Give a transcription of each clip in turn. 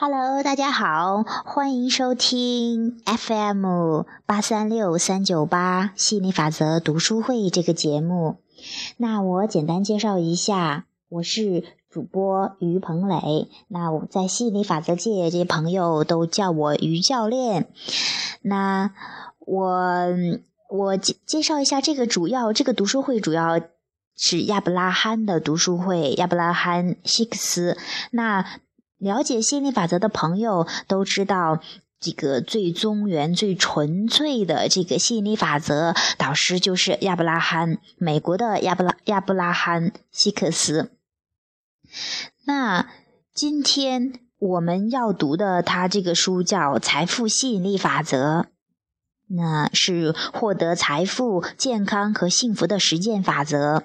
Hello，大家好，欢迎收听 FM 八三六三九八吸引力法则读书会这个节目。那我简单介绍一下，我是主播于鹏磊。那我在吸引力法则界，这些朋友都叫我于教练。那我我介介绍一下这个主要这个读书会主要是亚伯拉罕的读书会，亚伯拉罕希克斯。那了解吸引力法则的朋友都知道，这个最宗源、最纯粹的这个吸引力法则导师就是亚伯拉罕，美国的亚伯拉亚伯拉罕希克斯。那今天我们要读的他这个书叫《财富吸引力法则》，那是获得财富、健康和幸福的实践法则。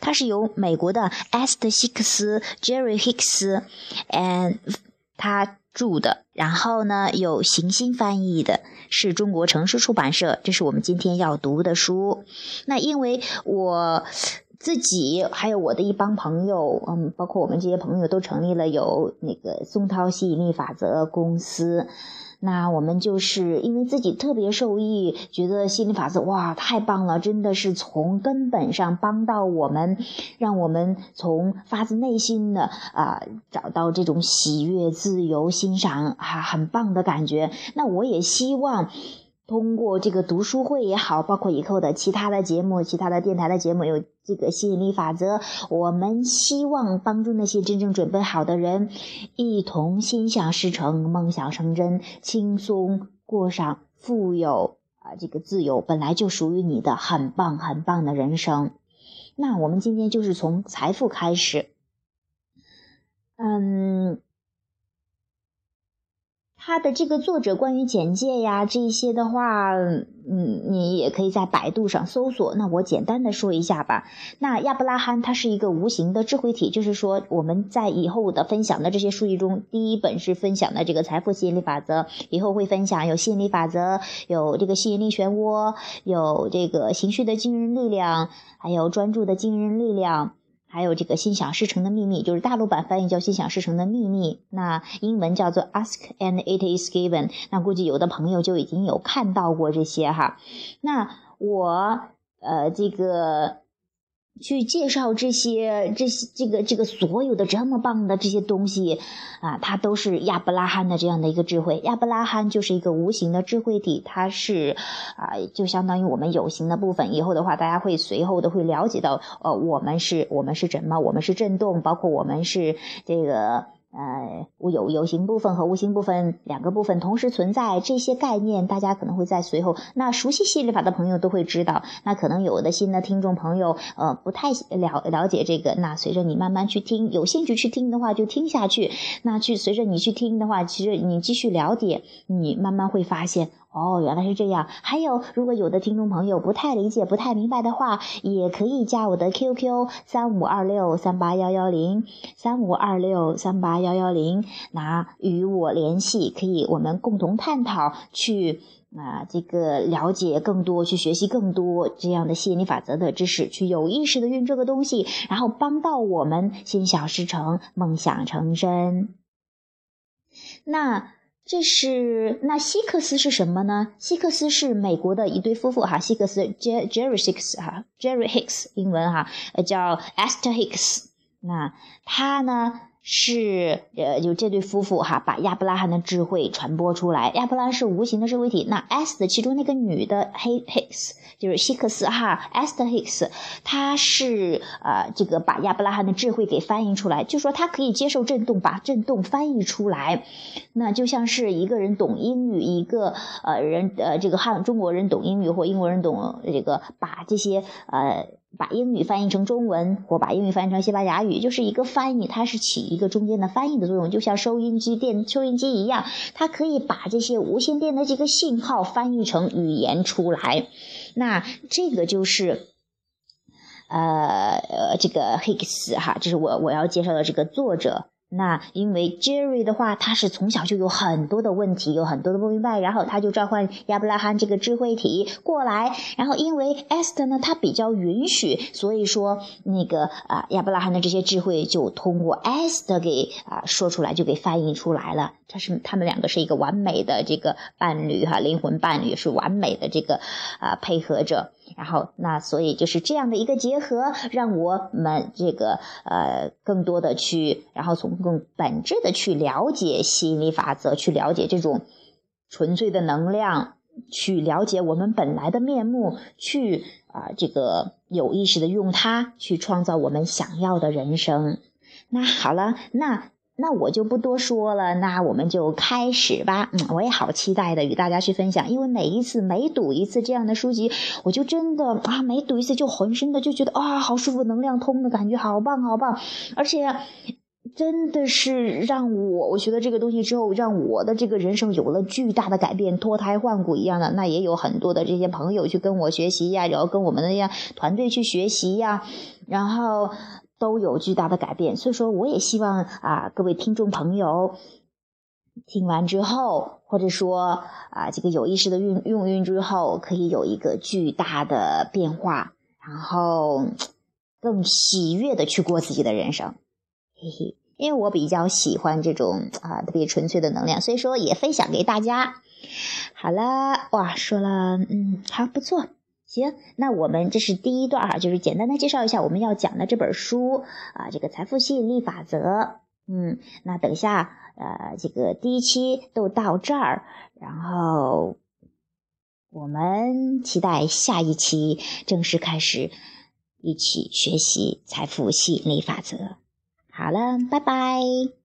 它是由美国的 Est Hicks、Jerry Hicks 嗯他著的，然后呢有行星翻译的，是中国城市出版社。这是我们今天要读的书。那因为我自己还有我的一帮朋友，嗯，包括我们这些朋友都成立了有那个松涛吸引力法则公司。那我们就是因为自己特别受益，觉得心理法则哇太棒了，真的是从根本上帮到我们，让我们从发自内心的啊找到这种喜悦、自由、欣赏啊很棒的感觉。那我也希望。通过这个读书会也好，包括以后的其他的节目、其他的电台的节目，有这个吸引力法则，我们希望帮助那些真正准备好的人，一同心想事成、梦想成真，轻松过上富有啊这个自由本来就属于你的很棒很棒的人生。那我们今天就是从财富开始，嗯。他的这个作者关于简介呀，这些的话，嗯，你也可以在百度上搜索。那我简单的说一下吧。那亚伯拉罕他是一个无形的智慧体，就是说我们在以后的分享的这些书籍中，第一本是分享的这个财富吸引力法则，以后会分享有吸引力法则，有这个吸引力漩涡，有这个情绪的惊人力量，还有专注的惊人力量。还有这个心想事成的秘密，就是大陆版翻译叫心想事成的秘密，那英文叫做 Ask and it is given。那估计有的朋友就已经有看到过这些哈。那我呃这个。去介绍这些、这些、这个、这个所有的这么棒的这些东西，啊，它都是亚伯拉罕的这样的一个智慧。亚伯拉罕就是一个无形的智慧体，它是啊，就相当于我们有形的部分。以后的话，大家会随后的会了解到，呃，我们是我们是什么？我们是震动，包括我们是这个。呃，有有形部分和无形部分两个部分同时存在，这些概念大家可能会在随后。那熟悉系列法的朋友都会知道。那可能有的新的听众朋友，呃，不太了了解这个。那随着你慢慢去听，有兴趣去听的话，就听下去。那去随着你去听的话，其实你继续了解，你慢慢会发现。哦，原来是这样。还有，如果有的听众朋友不太理解、不太明白的话，也可以加我的 QQ 三五二六三八幺幺零三五二六三八幺幺零，拿与我联系，可以我们共同探讨，去啊这个了解更多，去学习更多这样的吸引力法则的知识，去有意识的用这个东西，然后帮到我们心想事成、梦想成真。那。这是那希克斯是什么呢？希克斯是美国的一对夫妇哈，希克斯 Jerry Hicks 哈，Jerry Hicks 英文哈，呃叫 Esther Hicks。那他呢是呃就这对夫妇哈，把亚伯拉罕的智慧传播出来。亚伯拉罕是无形的社会体，那 S 的其中那个女的 Hicks。就是希克斯哈，Esther Hicks，她是呃这个把亚伯拉罕的智慧给翻译出来，就说她可以接受震动，把震动翻译出来，那就像是一个人懂英语，一个呃人呃这个汉中国人懂英语或英国人懂这个，把这些呃把英语翻译成中文或把英语翻译成西班牙语，就是一个翻译，它是起一个中间的翻译的作用，就像收音机电收音机一样，它可以把这些无线电的这个信号翻译成语言出来。那这个就是，呃呃，这个 Hicks 哈，这是我我要介绍的这个作者那因为 Jerry 的话，他是从小就有很多的问题，有很多的不明白，然后他就召唤亚伯拉罕这个智慧体过来，然后因为 Esther 呢，他比较允许，所以说那个啊亚伯拉罕的这些智慧就通过 Esther 给啊说出来，就给翻译出来了。他是他们两个是一个完美的这个伴侣哈，灵魂伴侣是完美的这个啊配合着。然后那所以就是这样的一个结合，让我们这个呃更多的去，然后从更本质的去了解吸引力法则，去了解这种纯粹的能量，去了解我们本来的面目，去啊这个有意识的用它去创造我们想要的人生。那好了，那。那我就不多说了，那我们就开始吧。嗯，我也好期待的与大家去分享，因为每一次每读一次这样的书籍，我就真的啊，每读一次就浑身的就觉得啊，好舒服，能量通的感觉，好棒好棒。而且真的是让我，我学了这个东西之后，让我的这个人生有了巨大的改变，脱胎换骨一样的。那也有很多的这些朋友去跟我学习呀，然后跟我们的呀团队去学习呀，然后。都有巨大的改变，所以说我也希望啊，各位听众朋友听完之后，或者说啊，这个有意识的运用运之后，可以有一个巨大的变化，然后更喜悦的去过自己的人生，嘿嘿。因为我比较喜欢这种啊特别纯粹的能量，所以说也分享给大家。好了，哇，说了，嗯，还不错。行，那我们这是第一段哈，就是简单的介绍一下我们要讲的这本书啊，这个财富吸引力法则。嗯，那等一下呃，这个第一期都到这儿，然后我们期待下一期正式开始一起学习财富吸引力法则。好了，拜拜。